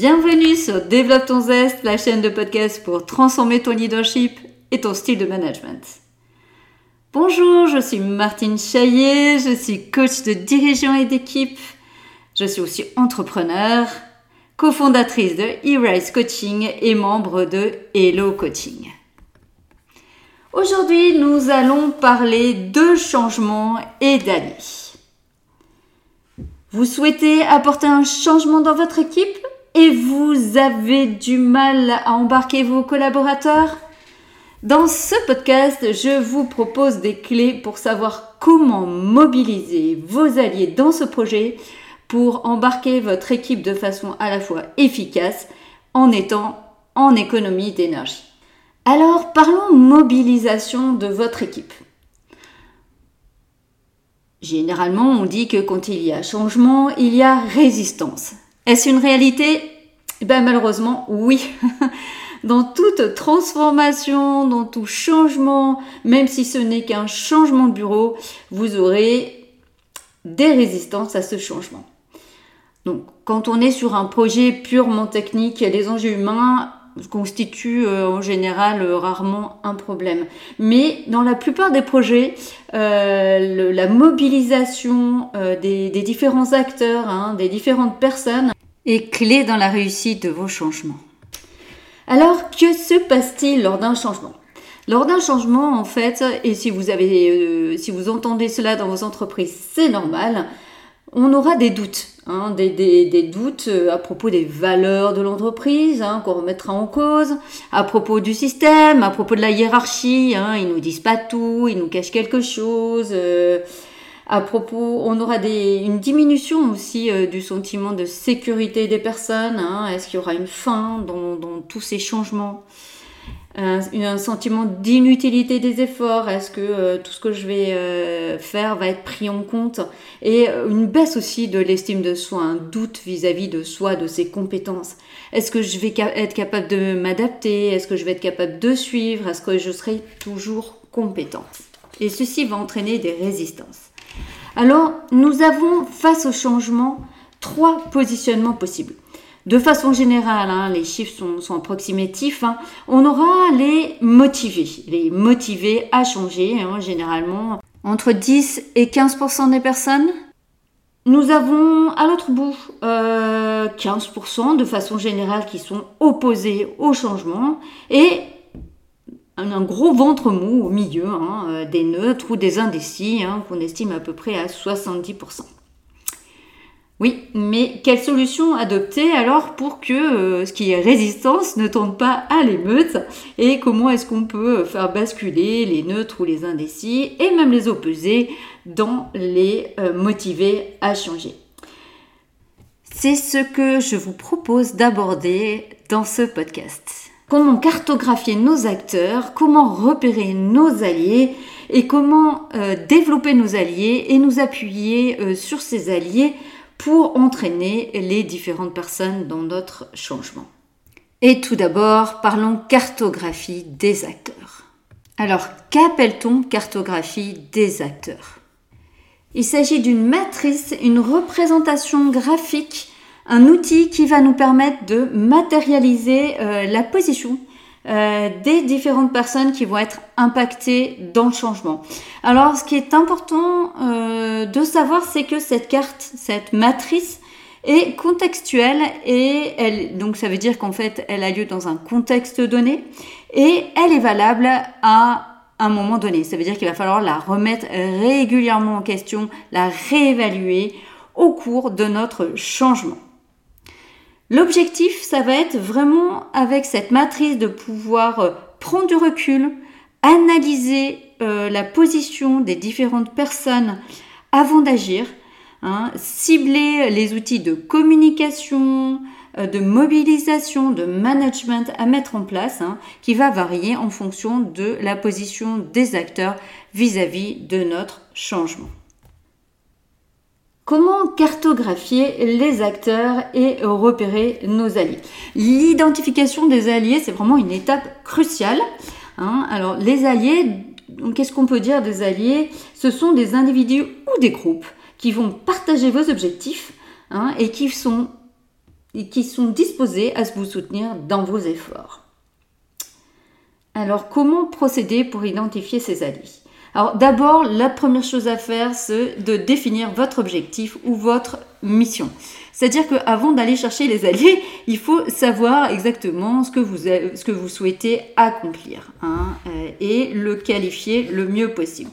Bienvenue sur Développe ton zeste, la chaîne de podcast pour transformer ton leadership et ton style de management. Bonjour, je suis Martine Chaillet, je suis coach de dirigeants et d'équipe. Je suis aussi entrepreneur, cofondatrice de E-Rise Coaching et membre de Hello Coaching. Aujourd'hui, nous allons parler de changement et d'alliés. Vous souhaitez apporter un changement dans votre équipe? Et vous avez du mal à embarquer vos collaborateurs? Dans ce podcast, je vous propose des clés pour savoir comment mobiliser vos alliés dans ce projet pour embarquer votre équipe de façon à la fois efficace en étant en économie d'énergie. Alors parlons mobilisation de votre équipe. Généralement, on dit que quand il y a changement, il y a résistance. Est-ce une réalité? Eh ben, Malheureusement, oui. dans toute transformation, dans tout changement, même si ce n'est qu'un changement de bureau, vous aurez des résistances à ce changement. Donc, quand on est sur un projet purement technique, les enjeux humains constituent euh, en général euh, rarement un problème. Mais dans la plupart des projets, euh, la mobilisation des, différents acteurs, hein, des différentes personnes, est clé dans la réussite de vos changements. Alors, que se passe-t-il lors d'un changement? Lors d'un changement, en fait, et si vous avez, si vous entendez cela dans vos entreprises, c'est normal, on aura des doutes, hein, des, doutes euh, à propos des valeurs de l'entreprise, hein, qu'on remettra en cause, à propos du système, à propos de la hiérarchie, hein, ils nous disent pas tout, ils nous cachent quelque chose. Euh, à propos, on aura une diminution aussi euh, du sentiment de sécurité des personnes. Est-ce qu'il y aura une fin dans tous ces changements? Un, sentiment d'inutilité des efforts? Est-ce que euh, tout ce que je vais euh, faire va être pris en compte? Et une baisse aussi de l'estime de soi, un doute vis-à-vis de soi, de ses compétences. Est-ce que je vais être capable de m'adapter? Est-ce que je vais être capable de suivre? Est-ce que je serai toujours compétente? Et ceci va entraîner des résistances. Alors, nous avons face au changement trois positionnements possibles de façon générale, hein, les chiffres sont, approximatifs, hein, on aura les motivés, les motivés à changer, hein, généralement entre 10 et 15% des personnes. Nous avons à l'autre bout 15% euh, de façon générale qui sont opposés au changement et un gros ventre mou au milieu, euh, des neutres ou des indécis, qu'on estime à peu près à 70%. Oui, mais quelle solution adopter alors pour que euh, ce qui est résistance ne tourne pas à l'émeute et comment est-ce qu'on peut faire basculer les neutres ou les indécis et même les opposés dans les euh, motivés à changer? C'est ce que je vous propose d'aborder dans ce podcast. Comment cartographier nos acteurs, comment repérer nos alliés et comment euh, développer nos alliés et nous appuyer sur ces alliés pour entraîner les différentes personnes dans notre changement. Et tout d'abord, parlons cartographie des acteurs. Alors, qu'appelle-t-on cartographie des acteurs? Il s'agit d'une matrice, une représentation graphique, un outil qui va nous permettre de matérialiser euh, la position euh, des différentes personnes qui vont être impactées dans le changement. Alors, ce qui est important euh, de savoir, c'est que cette carte, cette matrice est contextuelle et elle, donc ça veut dire qu'en fait, elle a lieu dans un contexte donné et elle est valable à un moment donné. Ça veut dire qu'il va falloir la remettre régulièrement en question, la réévaluer au cours de notre changement. L'objectif, ça va être vraiment avec cette matrice de pouvoir euh, prendre du recul, analyser euh, la position des différentes personnes avant d'agir, hein, cibler les outils de communication, euh, de mobilisation, de management à mettre en place, hein, qui va varier en fonction de la position des acteurs vis à -vis de notre changement. Comment cartographier les acteurs et repérer nos alliés L'identification des alliés, c'est vraiment une étape cruciale. Hein. Alors, les alliés, qu'est-ce qu'on peut dire des alliés? Ce sont des individus ou des groupes qui vont partager vos objectifs hein, et qui sont et qui sont disposés à vous soutenir dans vos efforts. Alors comment procéder pour identifier ces alliés? Alors d'abord, la première chose à faire, c'est de définir votre objectif ou votre mission. C'est-à-dire qu'avant d'aller chercher les alliés, il faut savoir exactement ce que vous, souhaitez accomplir hein, euh, et le qualifier le mieux possible.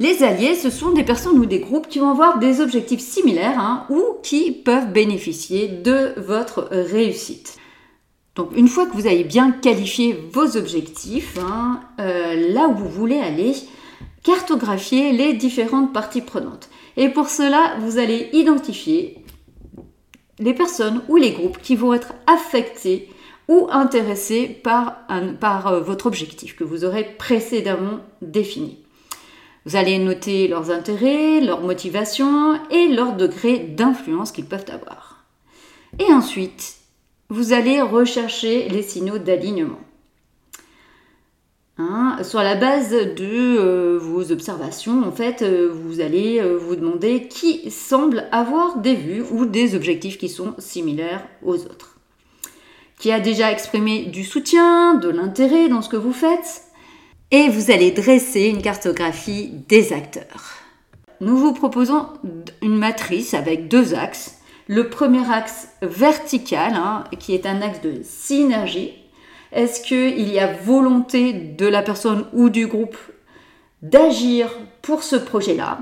Les alliés, ce sont des personnes ou des groupes qui vont avoir des objectifs similaires hein, ou qui peuvent bénéficier de votre réussite. Donc une fois que vous avez bien qualifié vos objectifs, hein, euh, là où vous voulez aller, cartographier les différentes parties prenantes. Et pour cela, vous allez identifier les personnes ou les groupes qui vont être affectés ou intéressés par, par euh, votre objectif que vous aurez précédemment défini. Vous allez noter leurs intérêts, leurs motivations et leur degré d'influence qu'ils peuvent avoir. Et ensuite, vous allez rechercher les signaux d'alignement. Hein, sur la base de euh, vos observations, en fait, euh, vous allez euh, vous demander qui semble avoir des vues ou des objectifs qui sont similaires aux autres. Qui a déjà exprimé du soutien, de l'intérêt dans ce que vous faites. Et vous allez dresser une cartographie des acteurs. Nous vous proposons une matrice avec deux axes le premier axe vertical, hein, qui est un axe de synergie. Est-ce qu'il y a volonté de la personne ou du groupe d'agir pour ce projet-là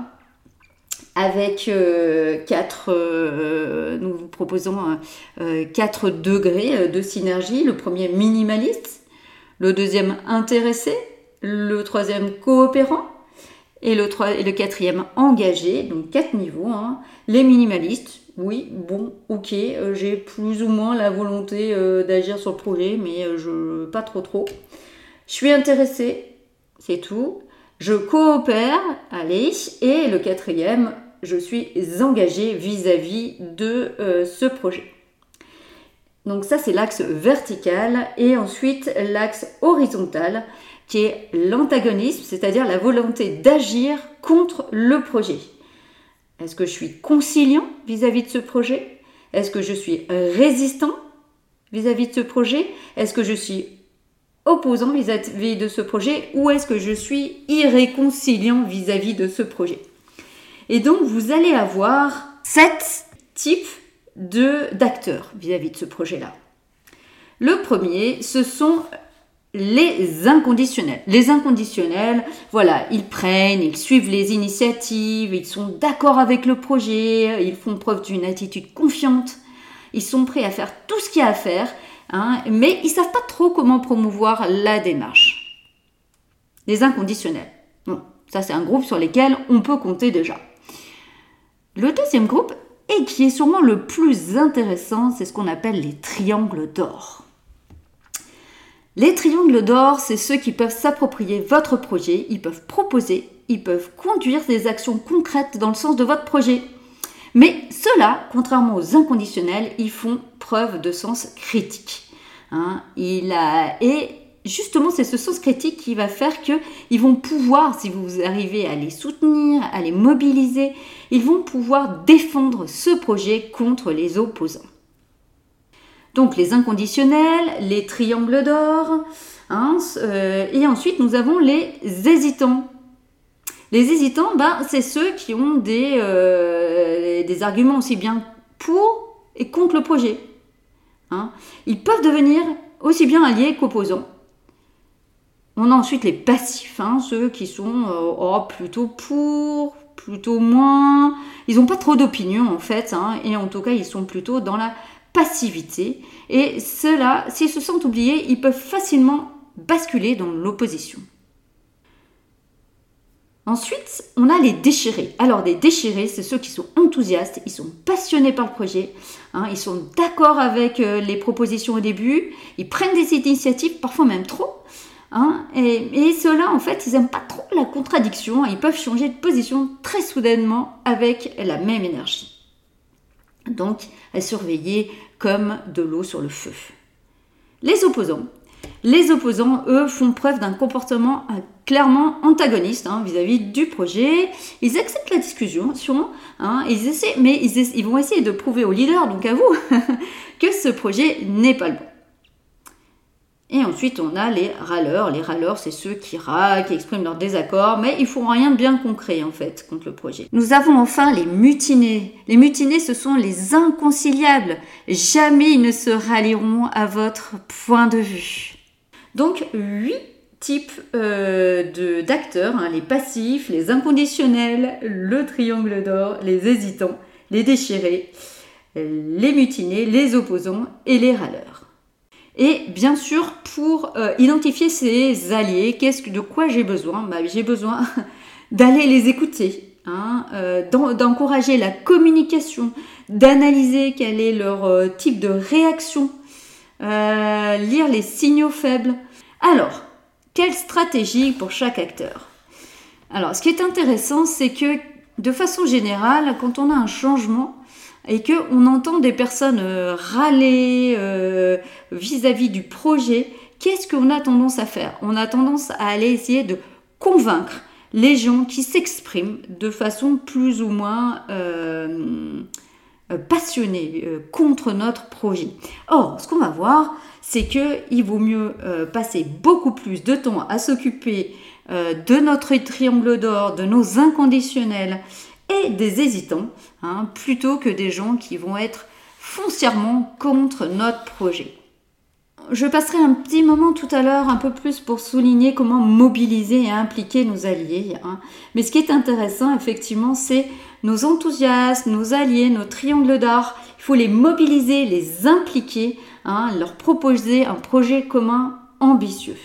avec euh, quatre, euh, nous vous proposons euh, quatre degrés de synergie. Le premier minimaliste, le deuxième intéressé, le troisième coopérant et le, et le quatrième engagé. Donc quatre niveaux. Hein. Les minimalistes, oui, bon, ok, euh, j'ai plus ou moins la volonté euh, d'agir sur le projet, mais euh, je pas trop trop. Je suis intéressée, c'est tout. Je coopère, allez. Et le quatrième, je suis engagée vis-à-vis de ce projet. Donc ça, c'est l'axe vertical. Et ensuite, l'axe horizontal, qui est l'antagonisme, c'est-à-dire la volonté d'agir contre le projet. Est-ce que je suis conciliant vis-à-vis de ce projet? Est-ce que je suis résistant vis-à-vis de ce projet? Est-ce que je suis opposant vis-à-vis de ce projet? Ou est-ce que je suis irréconciliant vis-à-vis de ce projet? Et donc, vous allez avoir sept types d'acteurs vis-à-vis de ce projet-là. Le premier, ce sont les inconditionnels. Les inconditionnels, voilà, ils prennent, ils suivent les initiatives, ils sont d'accord avec le projet, ils font preuve d'une attitude confiante, ils sont prêts à faire tout ce qu'il y a à faire, hein, mais ils savent pas trop comment promouvoir la démarche. Les inconditionnels. Bon, ça c'est un groupe sur lequel on peut compter déjà. Le deuxième groupe, et qui est sûrement le plus intéressant, c'est ce qu'on appelle les triangles d'or. Les triangles d'or, c'est ceux qui peuvent s'approprier votre projet, ils peuvent proposer, ils peuvent conduire des actions concrètes dans le sens de votre projet. Mais ceux-là, contrairement aux inconditionnels, ils font preuve de sens critique. Hein. et justement, c'est ce sens critique qui va faire qu'ils vont pouvoir, si vous arrivez à les soutenir, à les mobiliser, ils vont pouvoir défendre ce projet contre les opposants. Donc les inconditionnels, les triangles d'or, hein, euh, et ensuite nous avons les hésitants. Les hésitants, ben, c'est ceux qui ont des, euh, arguments aussi bien pour et contre le projet. Hein. Ils peuvent devenir aussi bien alliés qu'opposants. On a ensuite les passifs, hein, ceux qui sont euh, oh, plutôt pour, plutôt moins. Ils n'ont pas trop d'opinion en fait, et en tout cas ils sont plutôt dans la passivité. Et ceux-là, s'ils se sentent oubliés, ils peuvent facilement basculer dans l'opposition. Ensuite, on a les déchirés. Alors, les déchirés, c'est ceux qui sont enthousiastes, ils sont passionnés par le projet, hein, ils sont d'accord avec euh, les propositions au début, ils prennent des initiatives, parfois même trop. Hein, et ceux-là, en fait, ils n'aiment pas trop la contradiction, ils peuvent changer de position très soudainement avec la même énergie. Donc, à surveiller comme de l'eau sur le feu. Les opposants. Les opposants, eux, font preuve d'un comportement euh, clairement antagoniste hein, vis-à-vis du projet. Ils acceptent la discussion, hein, ils essaient, mais ils, ils, vont essayer de prouver au leader, donc à vous, que ce projet n'est pas le bon. Et ensuite, on a les râleurs. Les râleurs, c'est ceux qui râlent, qui expriment leur désaccord, mais ils font rien de bien concret, en fait, contre le projet. Nous avons enfin les mutinés. Les mutinés, ce sont les inconciliables. Jamais ils ne se rallieront à votre point de vue. Donc, huit types euh, d'acteurs, hein, les passifs, les inconditionnels, le triangle d'or, les hésitants, les déchirés, les mutinés, les opposants et les râleurs. Et bien sûr, pour euh, identifier ces alliés, qu'est-ce que, de quoi j'ai besoin? Bah, J'ai besoin d'aller les écouter, hein, euh, d'encourager la communication, d'analyser quel est leur euh, type de réaction, lire les signaux faibles. Alors, quelle stratégie pour chaque acteur? Alors, ce qui est intéressant, c'est que de façon générale, quand on a un changement, et qu'on entend des personnes euh, râler euh, vis-à-vis du projet, qu'est-ce qu'on a tendance à faire? On a tendance à aller essayer de convaincre les gens qui s'expriment de façon plus ou moins euh, passionnée contre notre projet. Or, ce qu'on va voir, c'est qu'il vaut mieux passer beaucoup plus de temps à s'occuper de notre triangle d'or, de nos inconditionnels, et des hésitants, hein, plutôt que des gens qui vont être foncièrement contre notre projet. Je passerai un petit moment tout à l'heure un peu plus pour souligner comment mobiliser et impliquer nos alliés. Hein. Mais ce qui est intéressant, effectivement, c'est nos enthousiastes, nos alliés, nos triangles d'art. Il faut les mobiliser, les impliquer, hein, leur proposer un projet commun ambitieux.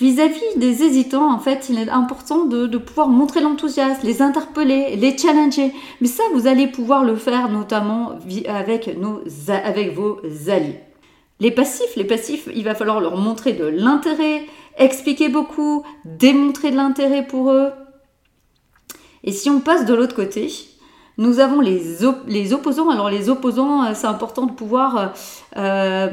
Vis-à-vis des hésitants, en fait, il est important de, pouvoir montrer l'enthousiasme, les interpeller, les challenger. Mais ça, vous allez pouvoir le faire notamment avec, vos alliés. Les passifs, les passifs, il va falloir leur montrer de l'intérêt, expliquer beaucoup, démontrer de l'intérêt pour eux. Et si on passe de l'autre côté, nous avons les, les, opposants. Alors les opposants, euh, c'est important de pouvoir euh, euh,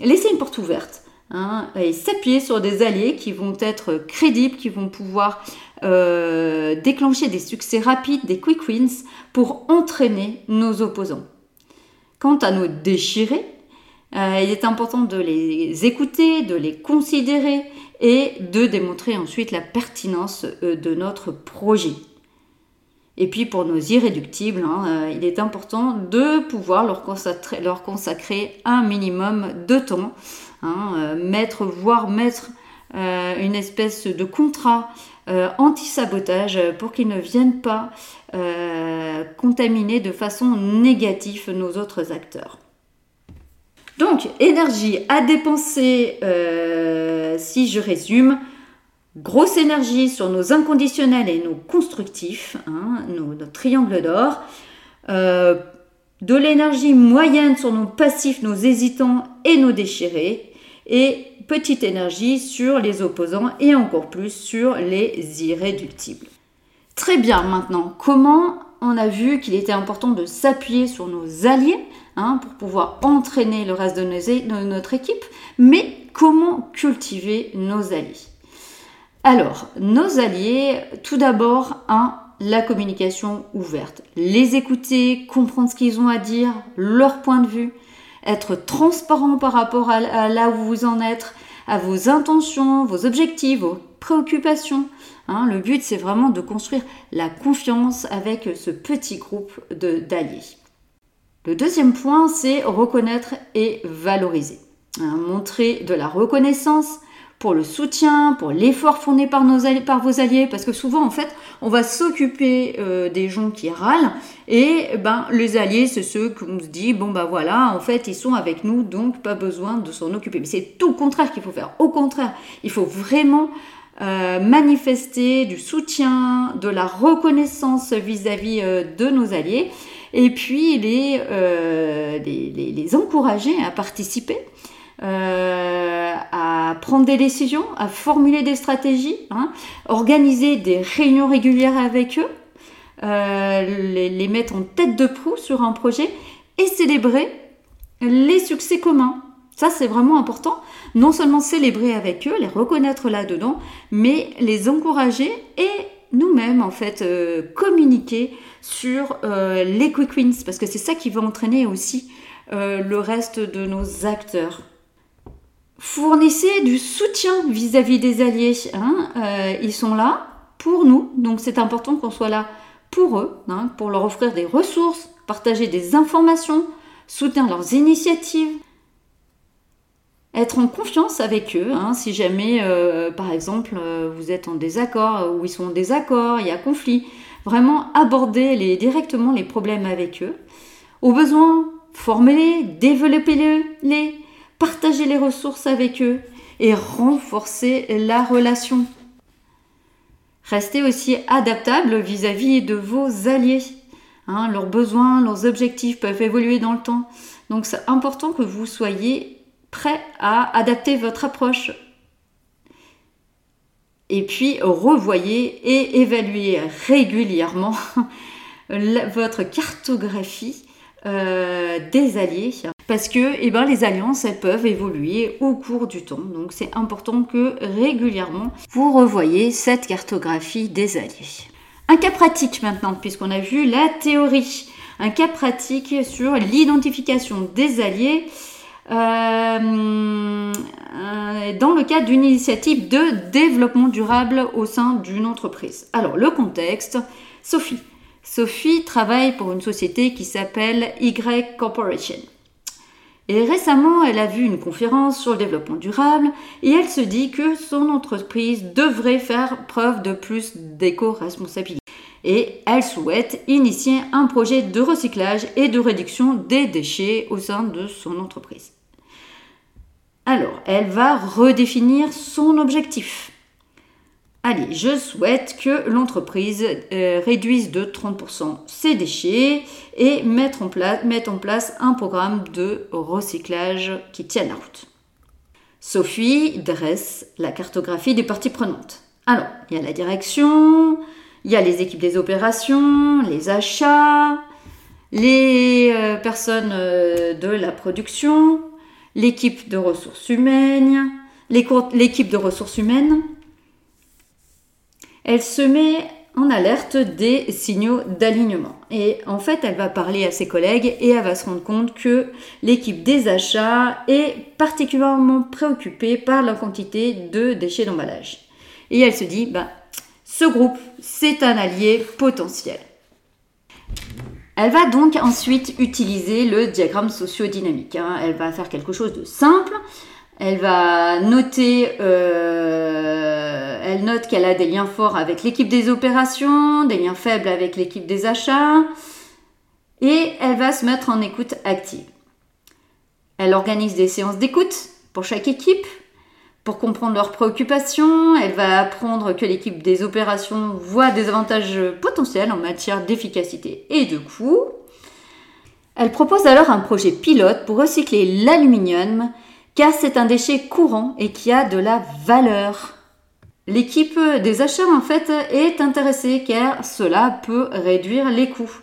laisser une porte ouverte. Hein, et s'appuyer sur des alliés qui vont être crédibles, qui vont pouvoir euh, déclencher des succès rapides, des quick wins pour entraîner nos opposants. Quant à nos déchirés, euh, il est important de les écouter, de les considérer et de démontrer ensuite la pertinence euh, de notre projet. Et puis pour nos irréductibles, hein, il est important de pouvoir leur leur consacrer un minimum de temps Hein, euh, mettre, voire mettre euh, une espèce de contrat euh, anti-sabotage pour qu'ils ne viennent pas contaminer de façon négative nos autres acteurs. Donc, énergie à dépenser, si je résume, grosse énergie sur nos inconditionnels et nos constructifs, hein, nos, triangles d'or, de l'énergie moyenne sur nos passifs, nos hésitants et nos déchirés, et petite énergie sur les opposants et encore plus sur les irréductibles. Très bien, maintenant, comment on a vu qu'il était important de s'appuyer sur nos alliés hein, pour pouvoir entraîner le reste de, notre équipe, mais comment cultiver nos alliés? Alors, nos alliés, tout d'abord, un, la communication ouverte. Les écouter, comprendre ce qu'ils ont à dire, leur point de vue, être transparent par rapport à, là où vous en êtes, à vos intentions, vos objectifs, vos préoccupations. Hein. le but, c'est vraiment de construire la confiance avec ce petit groupe d'alliés. Le deuxième point, c'est reconnaître et valoriser. Hein. montrer de la reconnaissance, pour le soutien, pour l'effort fourni par, nos par vos alliés, parce que souvent, en fait, on va s'occuper euh, des gens qui râlent, et ben, les alliés, c'est ceux qu'on se dit, bon, ben voilà, en fait, ils sont avec nous, donc pas besoin de s'en occuper. Mais c'est tout le contraire qu'il faut faire. Au contraire, il faut vraiment euh, manifester du soutien, de la reconnaissance vis-à-vis euh, de nos alliés, et puis les, les encourager à participer. Euh, à prendre des décisions, à formuler des stratégies, hein, organiser des réunions régulières avec eux, euh, les, mettre en tête de proue sur un projet et célébrer les succès communs. Ça, c'est vraiment important. Non seulement célébrer avec eux, les reconnaître là-dedans, mais les encourager et nous-mêmes, en fait, euh, communiquer sur les quick wins, parce que c'est ça qui va entraîner aussi le reste de nos acteurs. Fournissez du soutien vis-à-vis des alliés. Hein. ils sont là pour nous, donc c'est important qu'on soit là pour eux, hein, pour leur offrir des ressources, partager des informations, soutenir leurs initiatives, être en confiance avec eux, hein, si jamais, euh, par exemple, euh, vous êtes en désaccord ou ils sont en désaccord, il y a conflit, vraiment aborder les, directement les problèmes avec eux. Au besoin, formez-les, développez-les, partagez les ressources avec eux et renforcez la relation. Restez aussi adaptable vis-à-vis de vos alliés. Hein, leurs besoins, leurs objectifs peuvent évoluer dans le temps. Donc c'est important que vous soyez prêt à adapter votre approche. Et puis revoyez et évaluez régulièrement votre cartographie euh, des alliés parce que eh ben, les alliances elles peuvent évoluer au cours du temps donc c'est important que régulièrement vous revoyez cette cartographie des alliés. Un cas pratique maintenant puisqu'on a vu la théorie. Un cas pratique sur l'identification des alliés euh, dans le cadre d'une initiative de développement durable au sein d'une entreprise. Alors, le contexte, Sophie. Sophie travaille pour une société qui s'appelle Y Corporation. Et récemment, elle a vu une conférence sur le développement durable et elle se dit que son entreprise devrait faire preuve de plus d'éco-responsabilité. Et elle souhaite initier un projet de recyclage et de réduction des déchets au sein de son entreprise. Alors, elle va redéfinir son objectif. Allez, je souhaite que l'entreprise euh, réduise de 30% ses déchets et place, en place un programme de recyclage qui tienne la route. Sophie dresse la cartographie des parties prenantes. Alors, il y a la direction, il y a les équipes des opérations, les achats, les euh, personnes euh, de la production, l'équipe de ressources humaines, l'équipe de ressources humaines, elle se met en alerte des signaux d'alignement. Et en fait, elle va parler à ses collègues et elle va se rendre compte que l'équipe des achats est particulièrement préoccupée par la quantité de déchets d'emballage. Et elle se dit, bah, ce groupe, c'est un allié potentiel. Elle va donc ensuite utiliser le diagramme sociodynamique. Hein. Elle va faire quelque chose de simple. Elle va noter, euh, qu'elle a des liens forts avec l'équipe des opérations, des liens faibles avec l'équipe des achats, et elle va se mettre en écoute active. Elle organise des séances d'écoute pour chaque équipe, pour comprendre leurs préoccupations, elle va apprendre que l'équipe des opérations voit des avantages potentiels en matière d'efficacité et de coût. Elle propose alors un projet pilote pour recycler l'aluminium car c'est un déchet courant et qui a de la valeur. L'équipe des achats en fait est intéressée car cela peut réduire les coûts.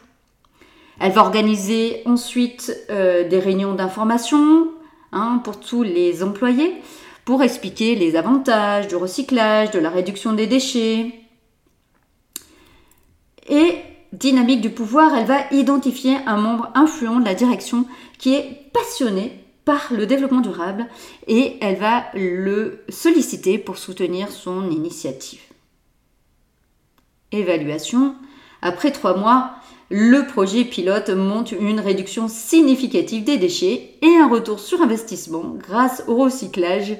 Elle va organiser ensuite euh, des réunions d'information hein, pour tous les employés pour expliquer les avantages du recyclage, de la réduction des déchets. Et dynamique du pouvoir, elle va identifier un membre influent de la direction qui est passionné par le développement durable et elle va le solliciter pour soutenir son initiative. Évaluation. Après trois mois, le projet pilote monte une réduction significative des déchets et un retour sur investissement grâce au recyclage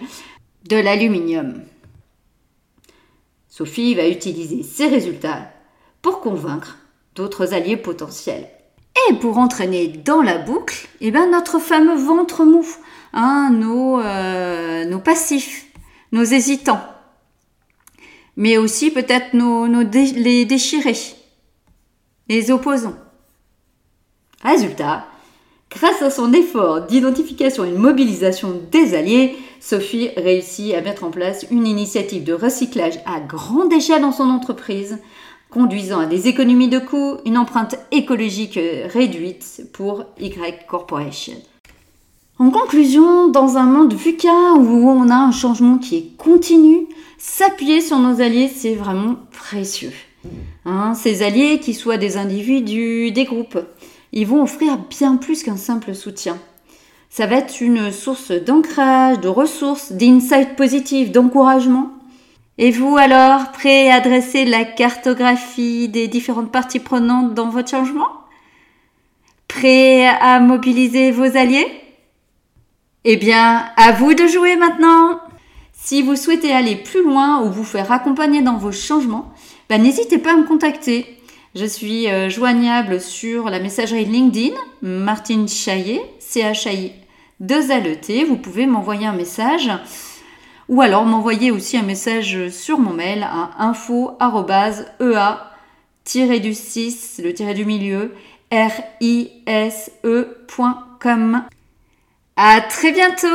de l'aluminium. Sophie va utiliser ces résultats pour convaincre d'autres alliés potentiels. Et pour entraîner dans la boucle, eh ben notre fameux ventre mou, hein, nos, euh, nos passifs, nos hésitants, mais aussi peut-être nos, les déchirés, les opposants. Résultat, grâce à son effort d'identification et de mobilisation des alliés, Sophie réussit à mettre en place une initiative de recyclage à grande échelle dans son entreprise, conduisant à des économies de coûts, une empreinte écologique réduite pour Y Corporation. En conclusion, dans un monde VUCA où on a un changement qui est continu, s'appuyer sur nos alliés, c'est vraiment précieux. Hein, ces alliés, qui soient des individus, des groupes, ils vont offrir bien plus qu'un simple soutien. Ça va être une source d'ancrage, de ressources, d'insights positifs, d'encouragement. Et vous alors, prêt à dresser la cartographie des différentes parties prenantes dans votre changement? Prêt à mobiliser vos alliés? Eh bien, à vous de jouer maintenant Si vous souhaitez aller plus loin ou vous faire accompagner dans vos changements, ben, n'hésitez pas à me contacter. Je suis euh, joignable sur la messagerie LinkedIn, Martine Chaillet, c h i 2 LET. Vous pouvez m'envoyer un message ou alors m'envoyer aussi un message sur mon mail à info-ea-du-6, le tiré du milieu, r-i-s-e.com. À très bientôt